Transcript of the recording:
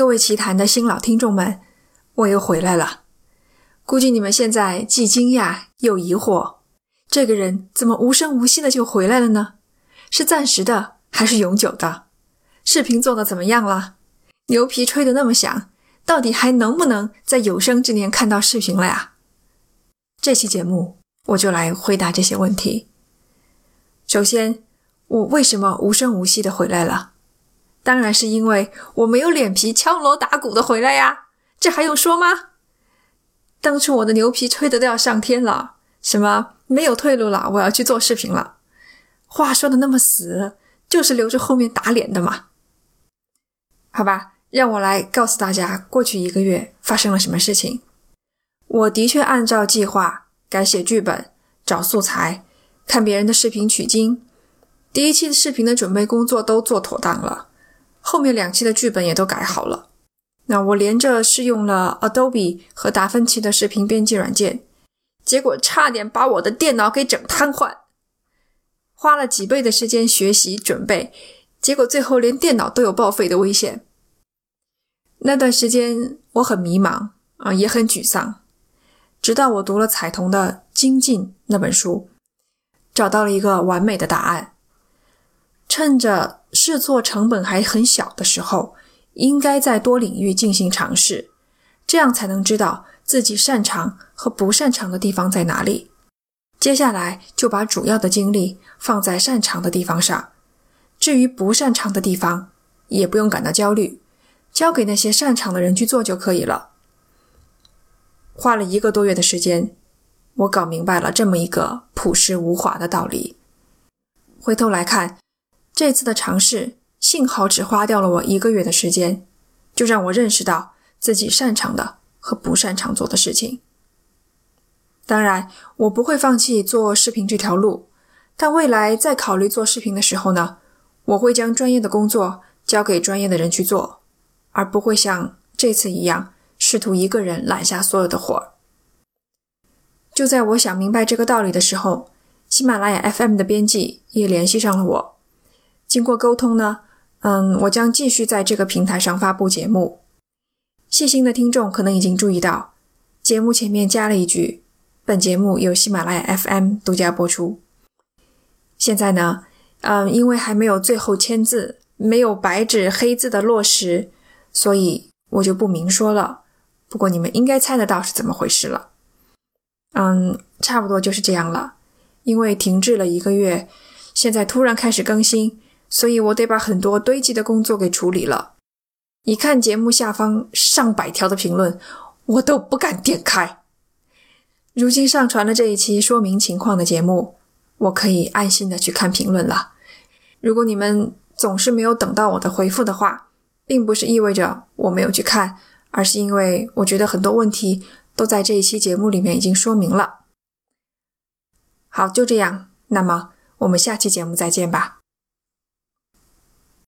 各位奇谈的新老听众们，我又回来了。估计你们现在既惊讶又疑惑，这个人怎么无声无息的就回来了呢？是暂时的还是永久的？视频做的怎么样了？牛皮吹得那么响，到底还能不能在有生之年看到视频了呀？这期节目我就来回答这些问题。首先，我为什么无声无息的回来了？当然是因为我没有脸皮敲锣打鼓的回来呀，这还用说吗？当初我的牛皮吹得都要上天了，什么没有退路了，我要去做视频了，话说的那么死，就是留着后面打脸的嘛。好吧，让我来告诉大家，过去一个月发生了什么事情。我的确按照计划改写剧本、找素材、看别人的视频取经，第一期的视频的准备工作都做妥当了。后面两期的剧本也都改好了，那我连着试用了 Adobe 和达芬奇的视频编辑软件，结果差点把我的电脑给整瘫痪。花了几倍的时间学习准备，结果最后连电脑都有报废的危险。那段时间我很迷茫啊，也很沮丧，直到我读了彩童的《精进》那本书，找到了一个完美的答案。趁着试错成本还很小的时候，应该在多领域进行尝试，这样才能知道自己擅长和不擅长的地方在哪里。接下来就把主要的精力放在擅长的地方上，至于不擅长的地方，也不用感到焦虑，交给那些擅长的人去做就可以了。花了一个多月的时间，我搞明白了这么一个朴实无华的道理。回头来看。这次的尝试幸好只花掉了我一个月的时间，就让我认识到自己擅长的和不擅长做的事情。当然，我不会放弃做视频这条路，但未来在考虑做视频的时候呢，我会将专业的工作交给专业的人去做，而不会像这次一样试图一个人揽下所有的活儿。就在我想明白这个道理的时候，喜马拉雅 FM 的编辑也联系上了我。经过沟通呢，嗯，我将继续在这个平台上发布节目。细心的听众可能已经注意到，节目前面加了一句：“本节目由喜马拉雅 FM 独家播出。”现在呢，嗯，因为还没有最后签字，没有白纸黑字的落实，所以我就不明说了。不过你们应该猜得到是怎么回事了。嗯，差不多就是这样了。因为停滞了一个月，现在突然开始更新。所以我得把很多堆积的工作给处理了。一看节目下方上百条的评论，我都不敢点开。如今上传了这一期说明情况的节目，我可以安心的去看评论了。如果你们总是没有等到我的回复的话，并不是意味着我没有去看，而是因为我觉得很多问题都在这一期节目里面已经说明了。好，就这样，那么我们下期节目再见吧。